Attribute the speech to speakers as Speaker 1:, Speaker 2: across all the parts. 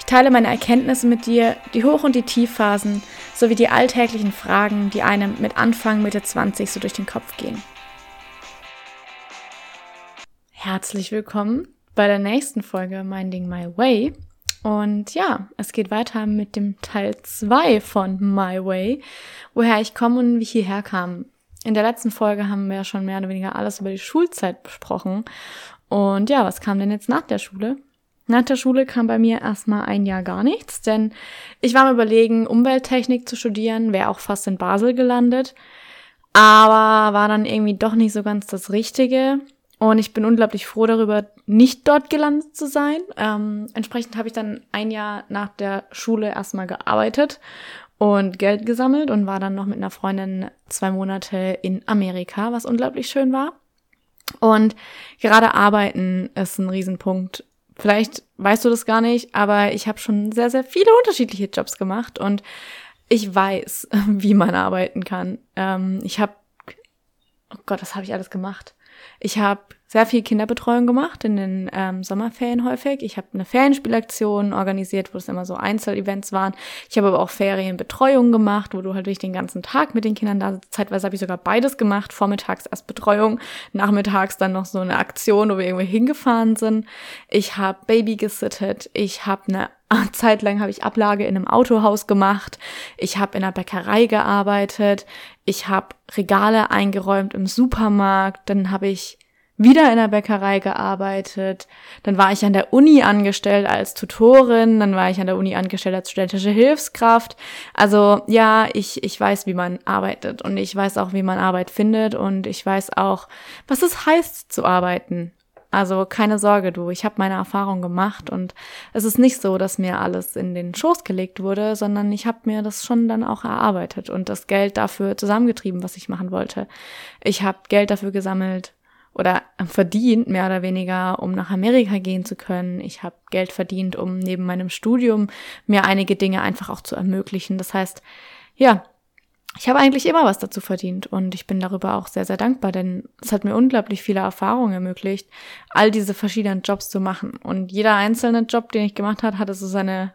Speaker 1: Ich teile meine Erkenntnisse mit dir, die Hoch- und die Tiefphasen, sowie die alltäglichen Fragen, die einem mit Anfang Mitte 20 so durch den Kopf gehen. Herzlich willkommen bei der nächsten Folge Minding My Way. Und ja, es geht weiter mit dem Teil 2 von My Way, woher ich komme und wie ich hierher kam. In der letzten Folge haben wir ja schon mehr oder weniger alles über die Schulzeit besprochen. Und ja, was kam denn jetzt nach der Schule? Nach der Schule kam bei mir erstmal ein Jahr gar nichts, denn ich war am überlegen, Umwelttechnik zu studieren, wäre auch fast in Basel gelandet, aber war dann irgendwie doch nicht so ganz das Richtige. Und ich bin unglaublich froh darüber, nicht dort gelandet zu sein. Ähm, entsprechend habe ich dann ein Jahr nach der Schule erstmal gearbeitet und Geld gesammelt und war dann noch mit einer Freundin zwei Monate in Amerika, was unglaublich schön war. Und gerade arbeiten ist ein Riesenpunkt. Vielleicht weißt du das gar nicht, aber ich habe schon sehr, sehr viele unterschiedliche Jobs gemacht und ich weiß, wie man arbeiten kann. Ähm, ich habe, oh Gott, was habe ich alles gemacht? Ich habe sehr viel Kinderbetreuung gemacht in den ähm, Sommerferien häufig. Ich habe eine Ferienspielaktion organisiert, wo es immer so Einzelevents waren. Ich habe aber auch Ferienbetreuung gemacht, wo du halt durch den ganzen Tag mit den Kindern da. Zeitweise habe ich sogar beides gemacht. Vormittags erst Betreuung, nachmittags dann noch so eine Aktion, wo wir irgendwo hingefahren sind. Ich habe Baby gesittet. Ich habe eine Zeit lang habe ich Ablage in einem Autohaus gemacht. Ich habe in einer Bäckerei gearbeitet. Ich habe Regale eingeräumt im Supermarkt. Dann habe ich wieder in der Bäckerei gearbeitet. Dann war ich an der Uni angestellt als Tutorin. Dann war ich an der Uni angestellt als studentische Hilfskraft. Also ja, ich, ich weiß, wie man arbeitet und ich weiß auch, wie man Arbeit findet und ich weiß auch, was es heißt zu arbeiten. Also keine Sorge, du, ich habe meine Erfahrung gemacht und es ist nicht so, dass mir alles in den Schoß gelegt wurde, sondern ich habe mir das schon dann auch erarbeitet und das Geld dafür zusammengetrieben, was ich machen wollte. Ich habe Geld dafür gesammelt, oder verdient, mehr oder weniger, um nach Amerika gehen zu können. Ich habe Geld verdient, um neben meinem Studium mir einige Dinge einfach auch zu ermöglichen. Das heißt, ja, ich habe eigentlich immer was dazu verdient und ich bin darüber auch sehr, sehr dankbar, denn es hat mir unglaublich viele Erfahrungen ermöglicht, all diese verschiedenen Jobs zu machen. Und jeder einzelne Job, den ich gemacht habe, hatte so seine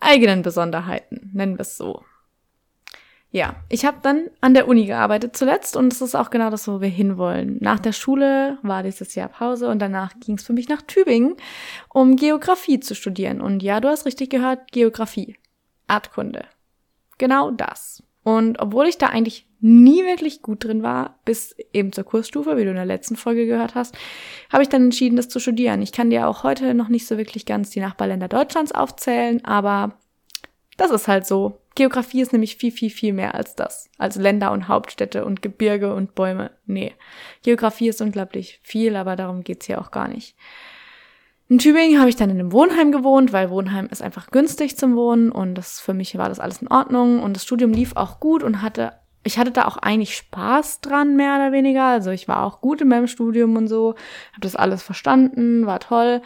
Speaker 1: eigenen Besonderheiten, nennen wir es so. Ja, ich habe dann an der Uni gearbeitet zuletzt und es ist auch genau das, wo wir hinwollen. Nach der Schule war dieses Jahr Pause und danach ging es für mich nach Tübingen, um Geografie zu studieren. Und ja, du hast richtig gehört, Geografie, Erdkunde. Genau das. Und obwohl ich da eigentlich nie wirklich gut drin war, bis eben zur Kursstufe, wie du in der letzten Folge gehört hast, habe ich dann entschieden, das zu studieren. Ich kann dir auch heute noch nicht so wirklich ganz die Nachbarländer Deutschlands aufzählen, aber das ist halt so. Geografie ist nämlich viel, viel, viel mehr als das. Als Länder und Hauptstädte und Gebirge und Bäume. Nee. Geografie ist unglaublich viel, aber darum geht's hier auch gar nicht. In Tübingen habe ich dann in einem Wohnheim gewohnt, weil Wohnheim ist einfach günstig zum Wohnen und das für mich war das alles in Ordnung und das Studium lief auch gut und hatte ich hatte da auch eigentlich Spaß dran mehr oder weniger, also ich war auch gut in meinem Studium und so, habe das alles verstanden, war toll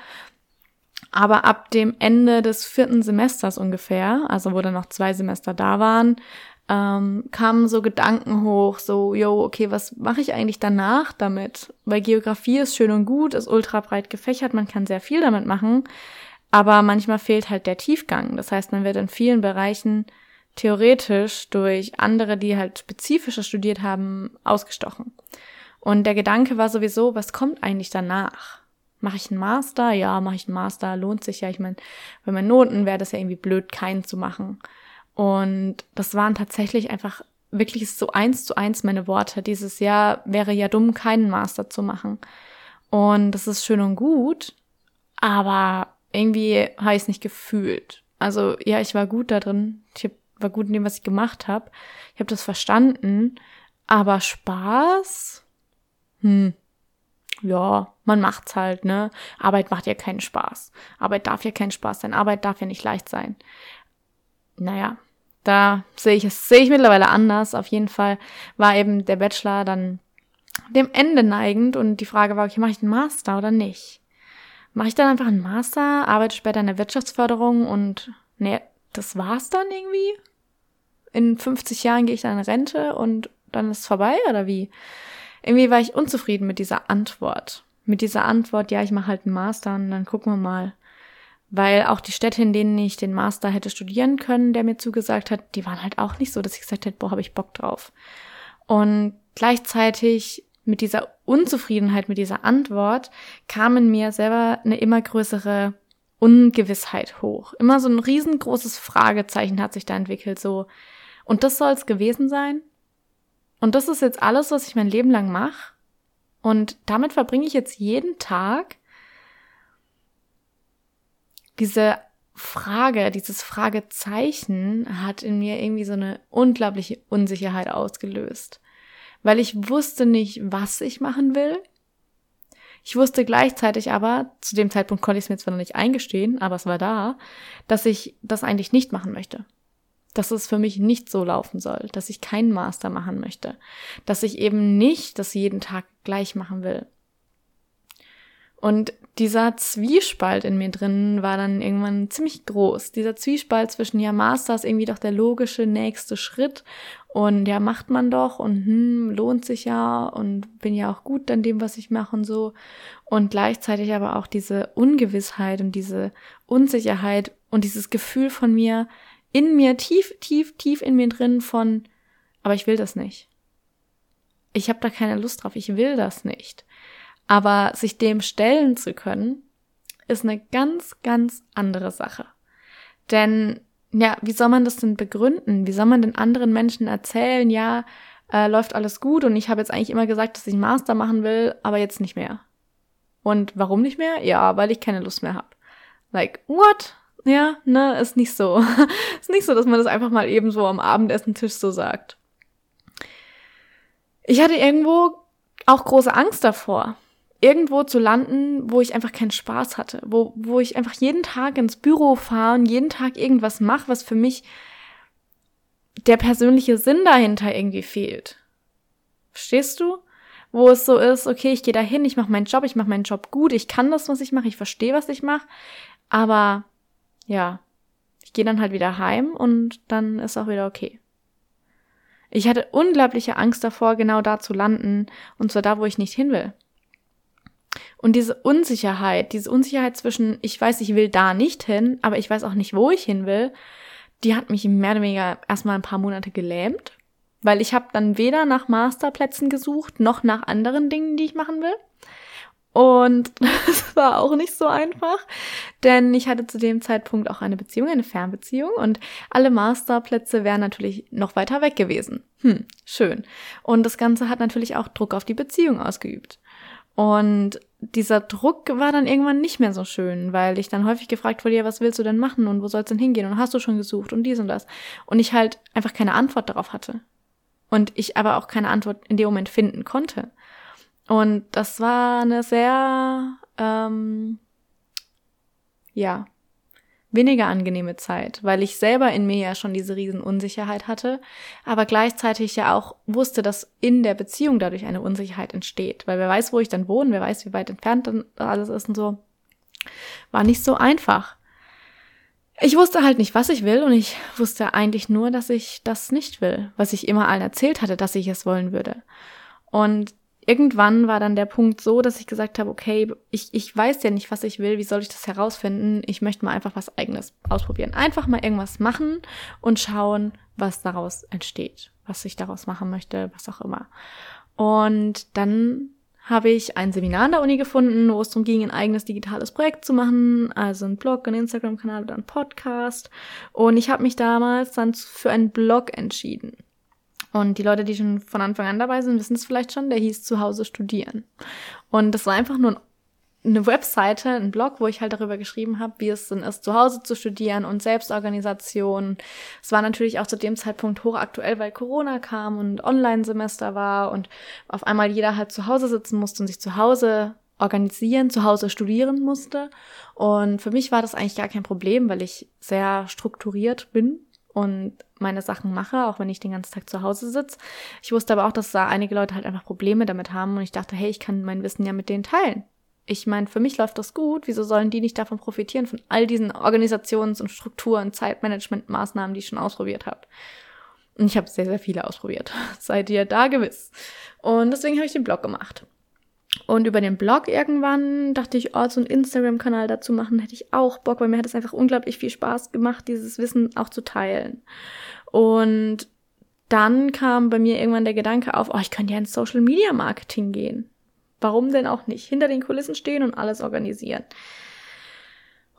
Speaker 1: aber ab dem Ende des vierten Semesters ungefähr, also wo dann noch zwei Semester da waren, ähm, kamen so Gedanken hoch, so, yo, okay, was mache ich eigentlich danach damit? Weil Geografie ist schön und gut, ist ultra breit gefächert, man kann sehr viel damit machen, aber manchmal fehlt halt der Tiefgang. Das heißt, man wird in vielen Bereichen theoretisch durch andere, die halt spezifischer studiert haben, ausgestochen. Und der Gedanke war sowieso, was kommt eigentlich danach? Mache ich einen Master? Ja, mache ich einen Master, lohnt sich ja. Ich meine, bei meinen Noten wäre das ja irgendwie blöd, keinen zu machen. Und das waren tatsächlich einfach wirklich so eins zu eins meine Worte. Dieses Jahr wäre ja dumm, keinen Master zu machen. Und das ist schön und gut, aber irgendwie habe ich es nicht gefühlt. Also ja, ich war gut da drin. Ich war gut in dem, was ich gemacht habe. Ich habe das verstanden. Aber Spaß? Hm, ja, man macht's halt, ne? Arbeit macht ja keinen Spaß. Arbeit darf ja keinen Spaß sein. Arbeit darf ja nicht leicht sein. Naja, da sehe ich es, sehe ich mittlerweile anders. Auf jeden Fall war eben der Bachelor dann dem Ende neigend und die Frage war, okay, mache ich einen Master oder nicht? Mache ich dann einfach einen Master, arbeite später in der Wirtschaftsförderung und nee, das war's dann irgendwie? In 50 Jahren gehe ich dann in Rente und dann ist es vorbei oder wie? Irgendwie war ich unzufrieden mit dieser Antwort. Mit dieser Antwort, ja, ich mache halt einen Master und dann gucken wir mal. Weil auch die Städte, in denen ich den Master hätte studieren können, der mir zugesagt hat, die waren halt auch nicht so, dass ich gesagt hätte, boah, habe ich Bock drauf. Und gleichzeitig mit dieser Unzufriedenheit, mit dieser Antwort, kam in mir selber eine immer größere Ungewissheit hoch. Immer so ein riesengroßes Fragezeichen hat sich da entwickelt, so. Und das soll es gewesen sein? Und das ist jetzt alles, was ich mein Leben lang mache? Und damit verbringe ich jetzt jeden Tag diese Frage, dieses Fragezeichen hat in mir irgendwie so eine unglaubliche Unsicherheit ausgelöst, weil ich wusste nicht, was ich machen will. Ich wusste gleichzeitig aber, zu dem Zeitpunkt konnte ich es mir zwar noch nicht eingestehen, aber es war da, dass ich das eigentlich nicht machen möchte. Dass es für mich nicht so laufen soll, dass ich keinen Master machen möchte, dass ich eben nicht das jeden Tag gleich machen will. Und dieser Zwiespalt in mir drin war dann irgendwann ziemlich groß. Dieser Zwiespalt zwischen, ja, Master ist irgendwie doch der logische nächste Schritt und ja, macht man doch und hm, lohnt sich ja und bin ja auch gut an dem, was ich mache und so. Und gleichzeitig aber auch diese Ungewissheit und diese Unsicherheit und dieses Gefühl von mir, in mir, tief, tief, tief in mir drin von, aber ich will das nicht. Ich habe da keine Lust drauf, ich will das nicht. Aber sich dem stellen zu können, ist eine ganz, ganz andere Sache. Denn, ja, wie soll man das denn begründen? Wie soll man den anderen Menschen erzählen, ja, äh, läuft alles gut und ich habe jetzt eigentlich immer gesagt, dass ich Master machen will, aber jetzt nicht mehr. Und warum nicht mehr? Ja, weil ich keine Lust mehr habe. Like, what? Ja, ne, ist nicht so. ist nicht so, dass man das einfach mal eben so am Abendessentisch so sagt. Ich hatte irgendwo auch große Angst davor, irgendwo zu landen, wo ich einfach keinen Spaß hatte, wo, wo ich einfach jeden Tag ins Büro fahre und jeden Tag irgendwas mache, was für mich der persönliche Sinn dahinter irgendwie fehlt. Verstehst du? Wo es so ist, okay, ich gehe dahin, ich mache meinen Job, ich mache meinen Job gut, ich kann das, was ich mache, ich verstehe, was ich mache, aber ja, ich gehe dann halt wieder heim und dann ist auch wieder okay. Ich hatte unglaubliche Angst davor, genau da zu landen, und zwar da, wo ich nicht hin will. Und diese Unsicherheit, diese Unsicherheit zwischen, ich weiß, ich will da nicht hin, aber ich weiß auch nicht, wo ich hin will, die hat mich mehr oder weniger erstmal ein paar Monate gelähmt, weil ich habe dann weder nach Masterplätzen gesucht, noch nach anderen Dingen, die ich machen will. Und das war auch nicht so einfach, denn ich hatte zu dem Zeitpunkt auch eine Beziehung, eine Fernbeziehung und alle Masterplätze wären natürlich noch weiter weg gewesen. Hm, schön. Und das Ganze hat natürlich auch Druck auf die Beziehung ausgeübt. Und dieser Druck war dann irgendwann nicht mehr so schön, weil ich dann häufig gefragt wurde, ja, was willst du denn machen und wo soll's denn hingehen und hast du schon gesucht und dies und das. Und ich halt einfach keine Antwort darauf hatte. Und ich aber auch keine Antwort in dem Moment finden konnte. Und das war eine sehr, ähm, ja, weniger angenehme Zeit, weil ich selber in mir ja schon diese Riesenunsicherheit hatte, aber gleichzeitig ja auch wusste, dass in der Beziehung dadurch eine Unsicherheit entsteht, weil wer weiß, wo ich dann wohne, wer weiß, wie weit entfernt dann alles ist und so. War nicht so einfach. Ich wusste halt nicht, was ich will und ich wusste eigentlich nur, dass ich das nicht will, was ich immer allen erzählt hatte, dass ich es wollen würde. Und irgendwann war dann der Punkt so, dass ich gesagt habe, okay, ich, ich weiß ja nicht, was ich will, wie soll ich das herausfinden? Ich möchte mal einfach was eigenes ausprobieren. Einfach mal irgendwas machen und schauen, was daraus entsteht, was ich daraus machen möchte, was auch immer. Und dann habe ich ein Seminar an der Uni gefunden, wo es darum ging, ein eigenes digitales Projekt zu machen, also ein Blog, ein Instagram-Kanal oder ein Podcast. Und ich habe mich damals dann für einen Blog entschieden. Und die Leute, die schon von Anfang an dabei sind, wissen es vielleicht schon, der hieß Zuhause studieren. Und das war einfach nur eine Webseite, ein Blog, wo ich halt darüber geschrieben habe, wie es denn ist, zu Hause zu studieren und Selbstorganisation. Es war natürlich auch zu dem Zeitpunkt hochaktuell, weil Corona kam und Online-Semester war und auf einmal jeder halt zu Hause sitzen musste und sich zu Hause organisieren, zu Hause studieren musste. Und für mich war das eigentlich gar kein Problem, weil ich sehr strukturiert bin und meine Sachen mache, auch wenn ich den ganzen Tag zu Hause sitze. Ich wusste aber auch, dass da einige Leute halt einfach Probleme damit haben und ich dachte, hey, ich kann mein Wissen ja mit denen teilen. Ich meine, für mich läuft das gut. Wieso sollen die nicht davon profitieren, von all diesen Organisations- und Strukturen, Zeitmanagement-Maßnahmen, die ich schon ausprobiert habe? Und ich habe sehr, sehr viele ausprobiert. Seid ihr da gewiss. Und deswegen habe ich den Blog gemacht. Und über den Blog irgendwann dachte ich, oh, so einen Instagram-Kanal dazu machen, hätte ich auch Bock, weil mir hat es einfach unglaublich viel Spaß gemacht, dieses Wissen auch zu teilen. Und dann kam bei mir irgendwann der Gedanke auf, oh, ich könnte ja ins Social Media Marketing gehen. Warum denn auch nicht? Hinter den Kulissen stehen und alles organisieren.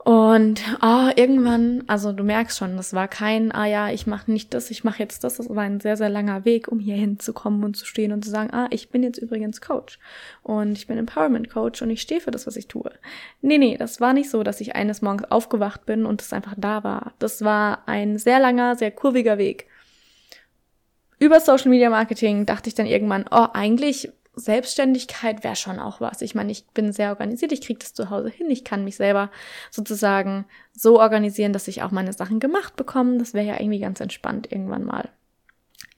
Speaker 1: Und oh, irgendwann, also du merkst schon, das war kein, ah ja, ich mache nicht das, ich mache jetzt das. Das war ein sehr, sehr langer Weg, um hier hinzukommen und zu stehen und zu sagen, ah, ich bin jetzt übrigens Coach und ich bin Empowerment Coach und ich stehe für das, was ich tue. Nee, nee, das war nicht so, dass ich eines Morgens aufgewacht bin und es einfach da war. Das war ein sehr langer, sehr kurviger Weg. Über Social Media Marketing dachte ich dann irgendwann, oh, eigentlich Selbstständigkeit wäre schon auch was. Ich meine, ich bin sehr organisiert, ich kriege das zu Hause hin, ich kann mich selber sozusagen so organisieren, dass ich auch meine Sachen gemacht bekomme. Das wäre ja irgendwie ganz entspannt irgendwann mal.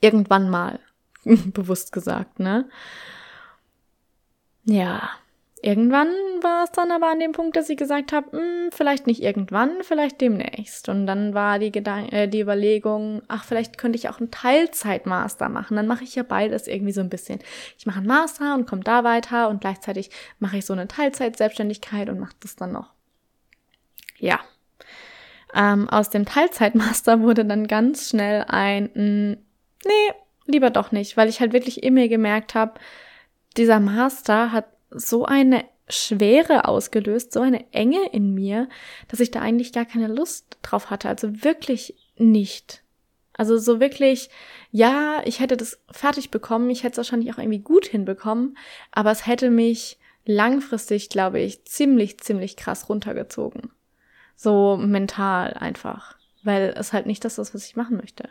Speaker 1: Irgendwann mal, bewusst gesagt, ne? Ja, Irgendwann war es dann aber an dem Punkt, dass ich gesagt habe, hm, vielleicht nicht irgendwann, vielleicht demnächst. Und dann war die, Gedan äh, die Überlegung, ach, vielleicht könnte ich auch einen Teilzeitmaster machen. Dann mache ich ja beides irgendwie so ein bisschen. Ich mache einen Master und komme da weiter und gleichzeitig mache ich so eine Teilzeitselbstständigkeit und mache das dann noch. Ja. Ähm, aus dem Teilzeitmaster wurde dann ganz schnell ein, mh, hm, nee, lieber doch nicht, weil ich halt wirklich immer gemerkt habe, dieser Master hat so eine Schwere ausgelöst, so eine Enge in mir, dass ich da eigentlich gar keine Lust drauf hatte. Also wirklich nicht. Also so wirklich, ja, ich hätte das fertig bekommen, ich hätte es wahrscheinlich auch irgendwie gut hinbekommen, aber es hätte mich langfristig, glaube ich, ziemlich, ziemlich krass runtergezogen. So mental einfach. Weil es halt nicht das ist, was ich machen möchte.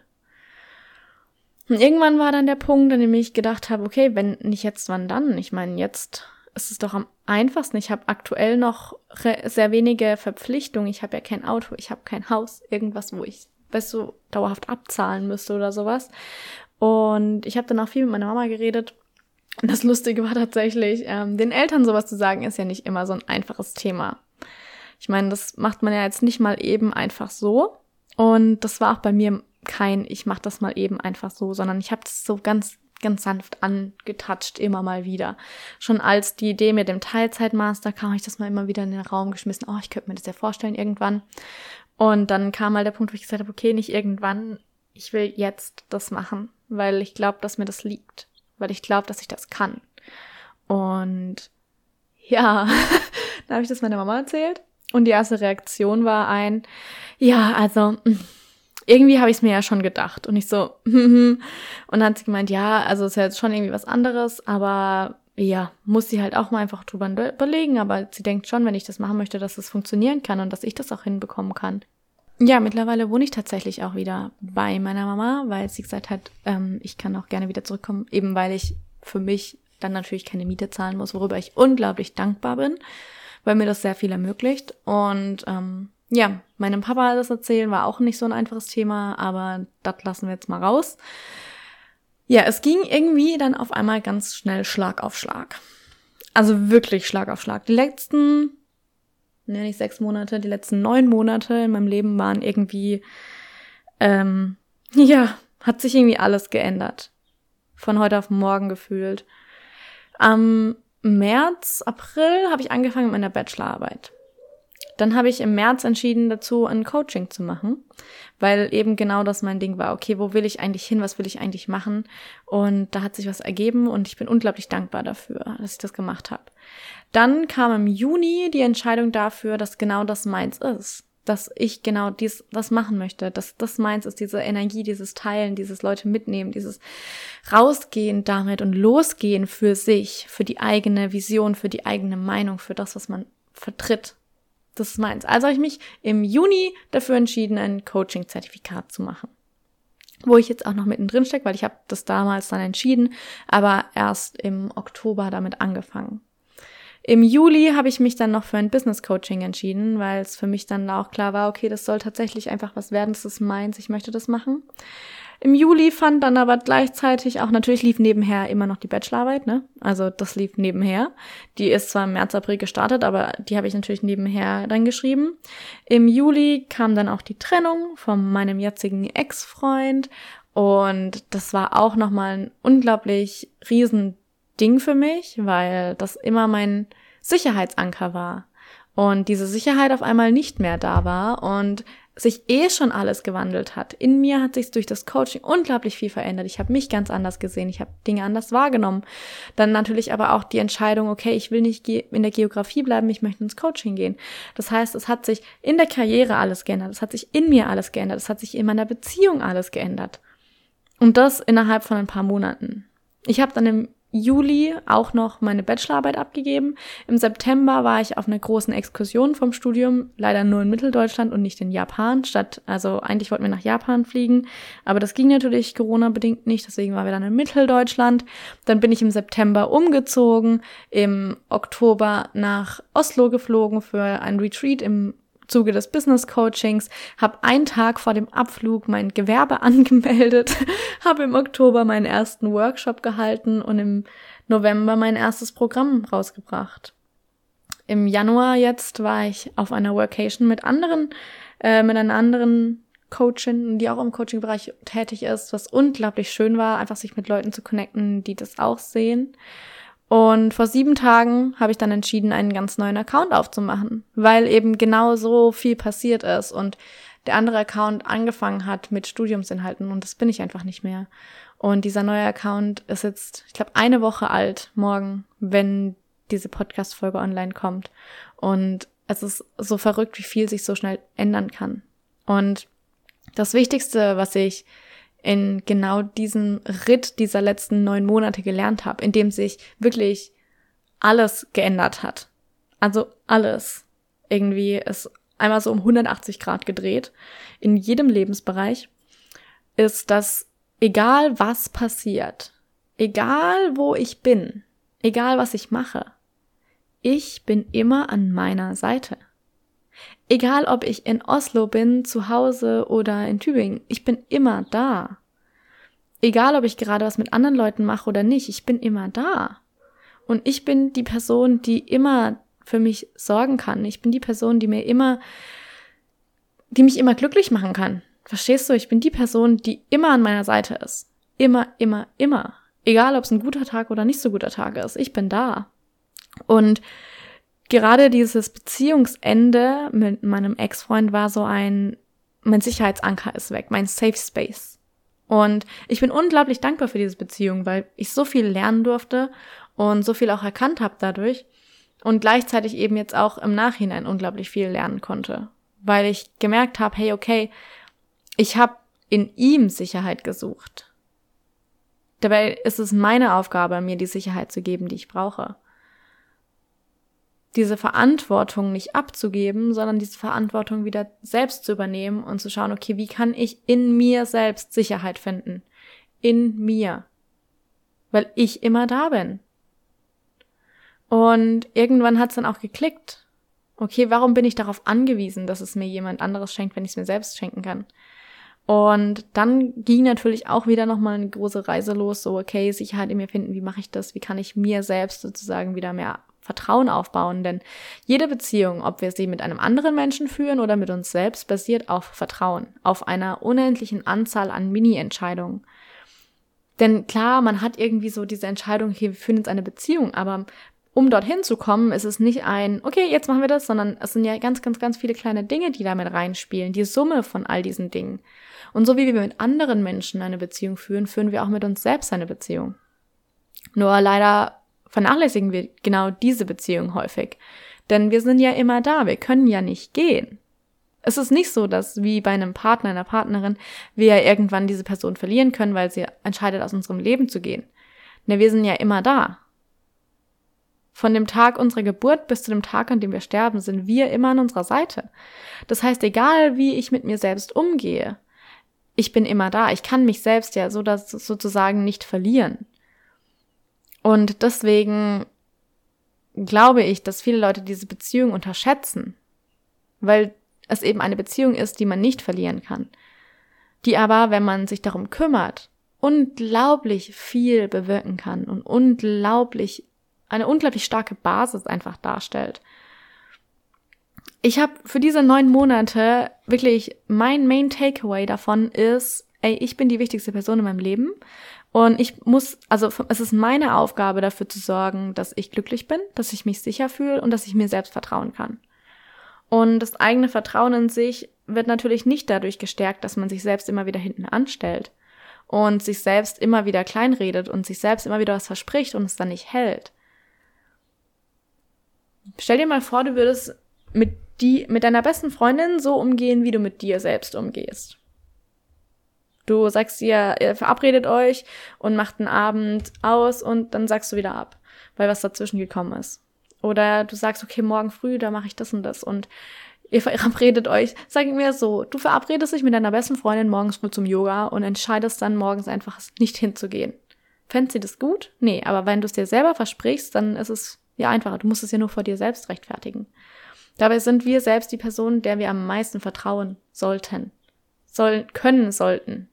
Speaker 1: Und irgendwann war dann der Punkt, an dem ich gedacht habe, okay, wenn nicht jetzt, wann dann? Ich meine, jetzt es ist doch am einfachsten. Ich habe aktuell noch sehr wenige Verpflichtungen. Ich habe ja kein Auto, ich habe kein Haus, irgendwas, wo ich, weißt du, dauerhaft abzahlen müsste oder sowas. Und ich habe dann auch viel mit meiner Mama geredet. Und das Lustige war tatsächlich, ähm, den Eltern sowas zu sagen, ist ja nicht immer so ein einfaches Thema. Ich meine, das macht man ja jetzt nicht mal eben einfach so. Und das war auch bei mir kein, ich mach das mal eben einfach so, sondern ich habe das so ganz ganz sanft angetatscht, immer mal wieder. Schon als die Idee mit dem Teilzeitmaster kam, habe ich das mal immer wieder in den Raum geschmissen. Oh, ich könnte mir das ja vorstellen irgendwann. Und dann kam mal der Punkt, wo ich gesagt habe, okay, nicht irgendwann, ich will jetzt das machen, weil ich glaube, dass mir das liegt, weil ich glaube, dass ich das kann. Und ja, da habe ich das meiner Mama erzählt und die erste Reaktion war ein, ja, also mm, irgendwie habe ich es mir ja schon gedacht. Und ich so, und dann hat sie gemeint, ja, also ist ja jetzt schon irgendwie was anderes, aber ja, muss sie halt auch mal einfach drüber überlegen. Aber sie denkt schon, wenn ich das machen möchte, dass es funktionieren kann und dass ich das auch hinbekommen kann. Ja, mittlerweile wohne ich tatsächlich auch wieder bei meiner Mama, weil sie gesagt hat, ähm, ich kann auch gerne wieder zurückkommen, eben weil ich für mich dann natürlich keine Miete zahlen muss, worüber ich unglaublich dankbar bin, weil mir das sehr viel ermöglicht. Und ähm, ja, meinem Papa das erzählen war auch nicht so ein einfaches Thema, aber das lassen wir jetzt mal raus. Ja, es ging irgendwie dann auf einmal ganz schnell Schlag auf Schlag. Also wirklich Schlag auf Schlag. Die letzten, ne, nicht sechs Monate, die letzten neun Monate in meinem Leben waren irgendwie, ähm, ja, hat sich irgendwie alles geändert. Von heute auf morgen gefühlt. Am März, April habe ich angefangen mit meiner Bachelorarbeit. Dann habe ich im März entschieden dazu, ein Coaching zu machen, weil eben genau das mein Ding war. Okay, wo will ich eigentlich hin? Was will ich eigentlich machen? Und da hat sich was ergeben und ich bin unglaublich dankbar dafür, dass ich das gemacht habe. Dann kam im Juni die Entscheidung dafür, dass genau das meins ist. Dass ich genau dies, das machen möchte, dass das meins ist, diese Energie, dieses Teilen, dieses Leute mitnehmen, dieses rausgehen damit und losgehen für sich, für die eigene Vision, für die eigene Meinung, für das, was man vertritt das ist meins. Also habe ich mich im Juni dafür entschieden, ein Coaching-Zertifikat zu machen. Wo ich jetzt auch noch mittendrin stecke, weil ich habe das damals dann entschieden, aber erst im Oktober damit angefangen. Im Juli habe ich mich dann noch für ein Business Coaching entschieden, weil es für mich dann auch klar war, okay, das soll tatsächlich einfach was werden, das ist meins, ich möchte das machen. Im Juli fand dann aber gleichzeitig auch, natürlich lief nebenher immer noch die Bachelorarbeit, ne? Also das lief nebenher. Die ist zwar im März, April gestartet, aber die habe ich natürlich nebenher dann geschrieben. Im Juli kam dann auch die Trennung von meinem jetzigen Ex-Freund und das war auch nochmal ein unglaublich riesen Ding für mich, weil das immer mein Sicherheitsanker war. Und diese Sicherheit auf einmal nicht mehr da war und sich eh schon alles gewandelt hat. In mir hat sich durch das Coaching unglaublich viel verändert. Ich habe mich ganz anders gesehen, ich habe Dinge anders wahrgenommen. Dann natürlich aber auch die Entscheidung, okay, ich will nicht in der Geografie bleiben, ich möchte ins Coaching gehen. Das heißt, es hat sich in der Karriere alles geändert, es hat sich in mir alles geändert, es hat sich in meiner Beziehung alles geändert. Und das innerhalb von ein paar Monaten. Ich habe dann im Juli auch noch meine Bachelorarbeit abgegeben. Im September war ich auf einer großen Exkursion vom Studium, leider nur in Mitteldeutschland und nicht in Japan, statt, also eigentlich wollten wir nach Japan fliegen, aber das ging natürlich Corona-bedingt nicht, deswegen waren wir dann in Mitteldeutschland. Dann bin ich im September umgezogen, im Oktober nach Oslo geflogen für ein Retreat im Zuge des Business Coachings, habe einen Tag vor dem Abflug mein Gewerbe angemeldet, habe im Oktober meinen ersten Workshop gehalten und im November mein erstes Programm rausgebracht. Im Januar jetzt war ich auf einer Workation mit anderen, äh, mit einer anderen Coachin, die auch im Coaching-Bereich tätig ist, was unglaublich schön war, einfach sich mit Leuten zu connecten, die das auch sehen. Und vor sieben Tagen habe ich dann entschieden, einen ganz neuen Account aufzumachen, weil eben genau so viel passiert ist und der andere Account angefangen hat mit Studiumsinhalten und das bin ich einfach nicht mehr. Und dieser neue Account ist jetzt, ich glaube, eine Woche alt morgen, wenn diese Podcast-Folge online kommt. Und es ist so verrückt, wie viel sich so schnell ändern kann. Und das Wichtigste, was ich in genau diesem Ritt dieser letzten neun Monate gelernt habe, in dem sich wirklich alles geändert hat. Also alles. Irgendwie ist einmal so um 180 Grad gedreht in jedem Lebensbereich, ist, dass egal was passiert, egal wo ich bin, egal was ich mache, ich bin immer an meiner Seite. Egal ob ich in Oslo bin, zu Hause oder in Tübingen, ich bin immer da. Egal ob ich gerade was mit anderen Leuten mache oder nicht, ich bin immer da. Und ich bin die Person, die immer für mich sorgen kann. Ich bin die Person, die mir immer, die mich immer glücklich machen kann. Verstehst du? Ich bin die Person, die immer an meiner Seite ist. Immer, immer, immer. Egal, ob es ein guter Tag oder nicht so guter Tag ist. Ich bin da. Und gerade dieses Beziehungsende mit meinem Ex-Freund war so ein, mein Sicherheitsanker ist weg, mein Safe Space. Und ich bin unglaublich dankbar für diese Beziehung, weil ich so viel lernen durfte und so viel auch erkannt habe dadurch und gleichzeitig eben jetzt auch im Nachhinein unglaublich viel lernen konnte, weil ich gemerkt habe, hey, okay, ich habe in ihm Sicherheit gesucht. Dabei ist es meine Aufgabe, mir die Sicherheit zu geben, die ich brauche diese Verantwortung nicht abzugeben, sondern diese Verantwortung wieder selbst zu übernehmen und zu schauen, okay, wie kann ich in mir selbst Sicherheit finden? In mir. Weil ich immer da bin. Und irgendwann hat es dann auch geklickt. Okay, warum bin ich darauf angewiesen, dass es mir jemand anderes schenkt, wenn ich es mir selbst schenken kann? Und dann ging natürlich auch wieder nochmal eine große Reise los, so, okay, Sicherheit in mir finden, wie mache ich das, wie kann ich mir selbst sozusagen wieder mehr Vertrauen aufbauen, denn jede Beziehung, ob wir sie mit einem anderen Menschen führen oder mit uns selbst, basiert auf Vertrauen, auf einer unendlichen Anzahl an Mini-Entscheidungen. Denn klar, man hat irgendwie so diese Entscheidung, okay, wir führen jetzt eine Beziehung, aber um dorthin zu kommen, ist es nicht ein, okay, jetzt machen wir das, sondern es sind ja ganz, ganz, ganz viele kleine Dinge, die damit reinspielen, die Summe von all diesen Dingen. Und so wie wir mit anderen Menschen eine Beziehung führen, führen wir auch mit uns selbst eine Beziehung. Nur leider vernachlässigen wir genau diese Beziehung häufig. Denn wir sind ja immer da, wir können ja nicht gehen. Es ist nicht so, dass wie bei einem Partner, einer Partnerin, wir irgendwann diese Person verlieren können, weil sie entscheidet, aus unserem Leben zu gehen. Ne, wir sind ja immer da. Von dem Tag unserer Geburt bis zu dem Tag, an dem wir sterben, sind wir immer an unserer Seite. Das heißt, egal wie ich mit mir selbst umgehe, ich bin immer da. Ich kann mich selbst ja so dass sozusagen nicht verlieren. Und deswegen glaube ich, dass viele Leute diese Beziehung unterschätzen, weil es eben eine Beziehung ist, die man nicht verlieren kann, die aber, wenn man sich darum kümmert, unglaublich viel bewirken kann und unglaublich eine unglaublich starke Basis einfach darstellt. Ich habe für diese neun Monate wirklich mein Main Takeaway davon ist, ey, ich bin die wichtigste Person in meinem Leben und ich muss, also es ist meine Aufgabe dafür zu sorgen, dass ich glücklich bin, dass ich mich sicher fühle und dass ich mir selbst vertrauen kann. Und das eigene Vertrauen in sich wird natürlich nicht dadurch gestärkt, dass man sich selbst immer wieder hinten anstellt und sich selbst immer wieder kleinredet und sich selbst immer wieder was verspricht und es dann nicht hält. Stell dir mal vor, du würdest mit die, mit deiner besten Freundin so umgehen, wie du mit dir selbst umgehst. Du sagst ihr, ihr verabredet euch und macht einen Abend aus und dann sagst du wieder ab, weil was dazwischen gekommen ist. Oder du sagst, okay, morgen früh, da mache ich das und das und ihr verabredet euch. Sag mir so, du verabredest dich mit deiner besten Freundin morgens früh zum Yoga und entscheidest dann morgens einfach nicht hinzugehen. Fände sie das gut? Nee, aber wenn du es dir selber versprichst, dann ist es ja einfacher. Du musst es ja nur vor dir selbst rechtfertigen. Dabei sind wir selbst die Person, der wir am meisten vertrauen sollten. Sollen, können, sollten.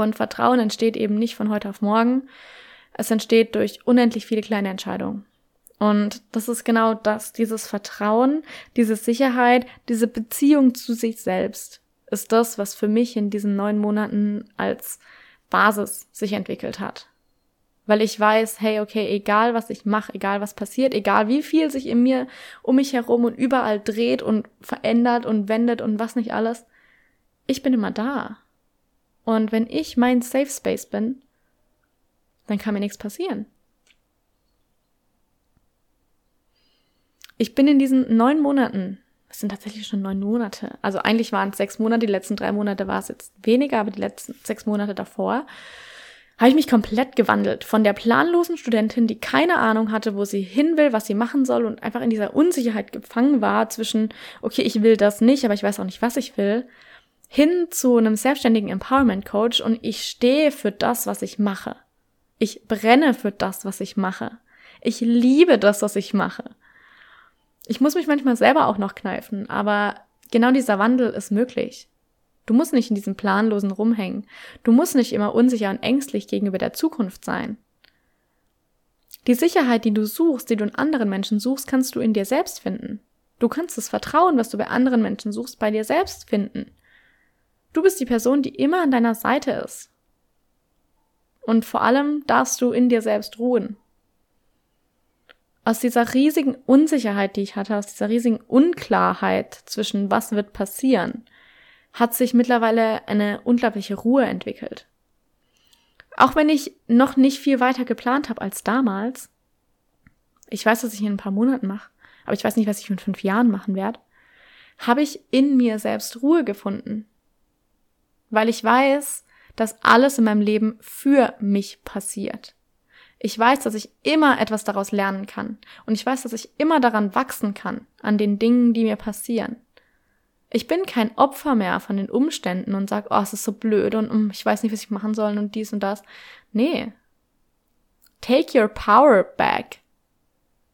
Speaker 1: Und Vertrauen entsteht eben nicht von heute auf morgen. Es entsteht durch unendlich viele kleine Entscheidungen. Und das ist genau das, dieses Vertrauen, diese Sicherheit, diese Beziehung zu sich selbst ist das, was für mich in diesen neun Monaten als Basis sich entwickelt hat. Weil ich weiß, hey, okay, egal was ich mache, egal was passiert, egal wie viel sich in mir um mich herum und überall dreht und verändert und wendet und was nicht alles, ich bin immer da. Und wenn ich mein Safe Space bin, dann kann mir nichts passieren. Ich bin in diesen neun Monaten, es sind tatsächlich schon neun Monate, also eigentlich waren es sechs Monate, die letzten drei Monate war es jetzt weniger, aber die letzten sechs Monate davor, habe ich mich komplett gewandelt. Von der planlosen Studentin, die keine Ahnung hatte, wo sie hin will, was sie machen soll und einfach in dieser Unsicherheit gefangen war zwischen, okay, ich will das nicht, aber ich weiß auch nicht, was ich will, hin zu einem selbstständigen Empowerment Coach und ich stehe für das, was ich mache. Ich brenne für das, was ich mache. Ich liebe das, was ich mache. Ich muss mich manchmal selber auch noch kneifen, aber genau dieser Wandel ist möglich. Du musst nicht in diesem planlosen rumhängen. Du musst nicht immer unsicher und ängstlich gegenüber der Zukunft sein. Die Sicherheit, die du suchst, die du in anderen Menschen suchst, kannst du in dir selbst finden. Du kannst das Vertrauen, was du bei anderen Menschen suchst, bei dir selbst finden. Du bist die Person, die immer an deiner Seite ist. Und vor allem darfst du in dir selbst ruhen. Aus dieser riesigen Unsicherheit, die ich hatte, aus dieser riesigen Unklarheit zwischen was wird passieren, hat sich mittlerweile eine unglaubliche Ruhe entwickelt. Auch wenn ich noch nicht viel weiter geplant habe als damals, ich weiß, was ich in ein paar Monaten mache, aber ich weiß nicht, was ich in fünf Jahren machen werde, habe ich in mir selbst Ruhe gefunden weil ich weiß, dass alles in meinem Leben für mich passiert. Ich weiß, dass ich immer etwas daraus lernen kann. Und ich weiß, dass ich immer daran wachsen kann, an den Dingen, die mir passieren. Ich bin kein Opfer mehr von den Umständen und sag, oh, es ist so blöd und um, ich weiß nicht, was ich machen soll und dies und das. Nee. Take your power back.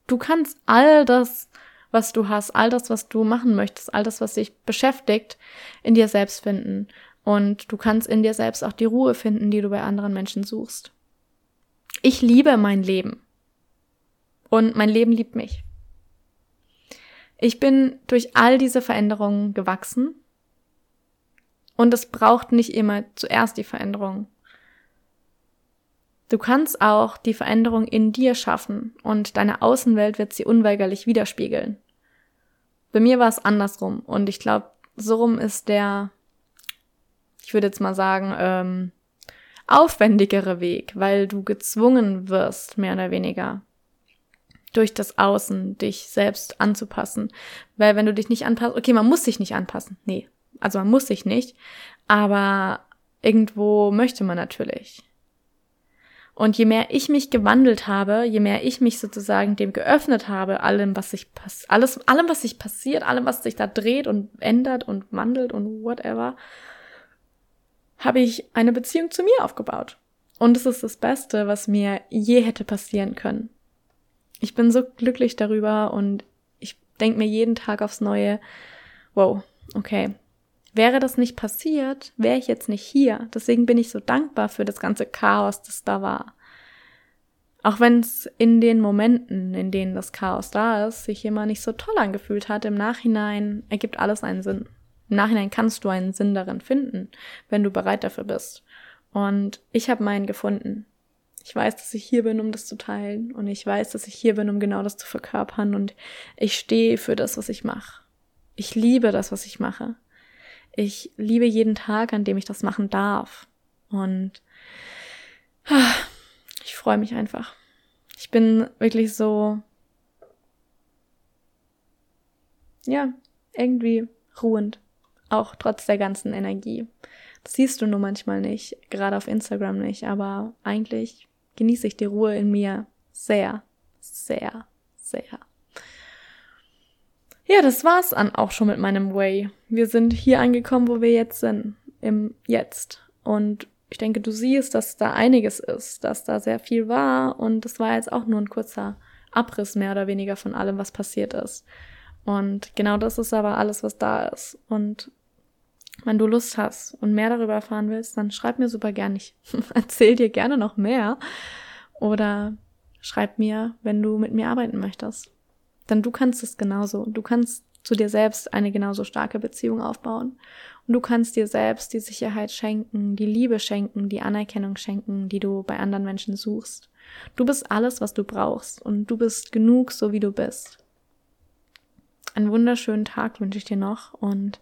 Speaker 1: Du kannst all das, was du hast, all das, was du machen möchtest, all das, was dich beschäftigt, in dir selbst finden. Und du kannst in dir selbst auch die Ruhe finden, die du bei anderen Menschen suchst. Ich liebe mein Leben. Und mein Leben liebt mich. Ich bin durch all diese Veränderungen gewachsen. Und es braucht nicht immer zuerst die Veränderung. Du kannst auch die Veränderung in dir schaffen und deine Außenwelt wird sie unweigerlich widerspiegeln. Bei mir war es andersrum und ich glaube, so rum ist der ich würde jetzt mal sagen, ähm, aufwendigere Weg, weil du gezwungen wirst, mehr oder weniger, durch das Außen dich selbst anzupassen. Weil wenn du dich nicht anpasst, okay, man muss sich nicht anpassen. Nee, also man muss sich nicht, aber irgendwo möchte man natürlich. Und je mehr ich mich gewandelt habe, je mehr ich mich sozusagen dem geöffnet habe, allem, was sich pass alles, allem, was sich passiert, allem, was sich da dreht und ändert und wandelt und whatever, habe ich eine Beziehung zu mir aufgebaut. Und es ist das Beste, was mir je hätte passieren können. Ich bin so glücklich darüber und ich denke mir jeden Tag aufs Neue, wow, okay. Wäre das nicht passiert, wäre ich jetzt nicht hier. Deswegen bin ich so dankbar für das ganze Chaos, das da war. Auch wenn es in den Momenten, in denen das Chaos da ist, sich immer nicht so toll angefühlt hat, im Nachhinein ergibt alles einen Sinn. Im Nachhinein kannst du einen Sinn darin finden, wenn du bereit dafür bist. Und ich habe meinen gefunden. Ich weiß, dass ich hier bin, um das zu teilen. Und ich weiß, dass ich hier bin, um genau das zu verkörpern. Und ich stehe für das, was ich mache. Ich liebe das, was ich mache. Ich liebe jeden Tag, an dem ich das machen darf. Und ah, ich freue mich einfach. Ich bin wirklich so, ja, irgendwie ruhend. Auch trotz der ganzen Energie. Das siehst du nur manchmal nicht, gerade auf Instagram nicht, aber eigentlich genieße ich die Ruhe in mir sehr, sehr, sehr. Ja, das war's dann auch schon mit meinem Way. Wir sind hier angekommen, wo wir jetzt sind, im Jetzt. Und ich denke, du siehst, dass da einiges ist, dass da sehr viel war und das war jetzt auch nur ein kurzer Abriss mehr oder weniger von allem, was passiert ist. Und genau das ist aber alles, was da ist. Und wenn du Lust hast und mehr darüber erfahren willst, dann schreib mir super gerne. Ich erzähl dir gerne noch mehr. Oder schreib mir, wenn du mit mir arbeiten möchtest. Denn du kannst es genauso. Du kannst zu dir selbst eine genauso starke Beziehung aufbauen. Und du kannst dir selbst die Sicherheit schenken, die Liebe schenken, die Anerkennung schenken, die du bei anderen Menschen suchst. Du bist alles, was du brauchst und du bist genug, so wie du bist. Einen wunderschönen Tag wünsche ich dir noch und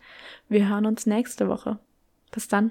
Speaker 1: wir hören uns nächste Woche. Bis dann.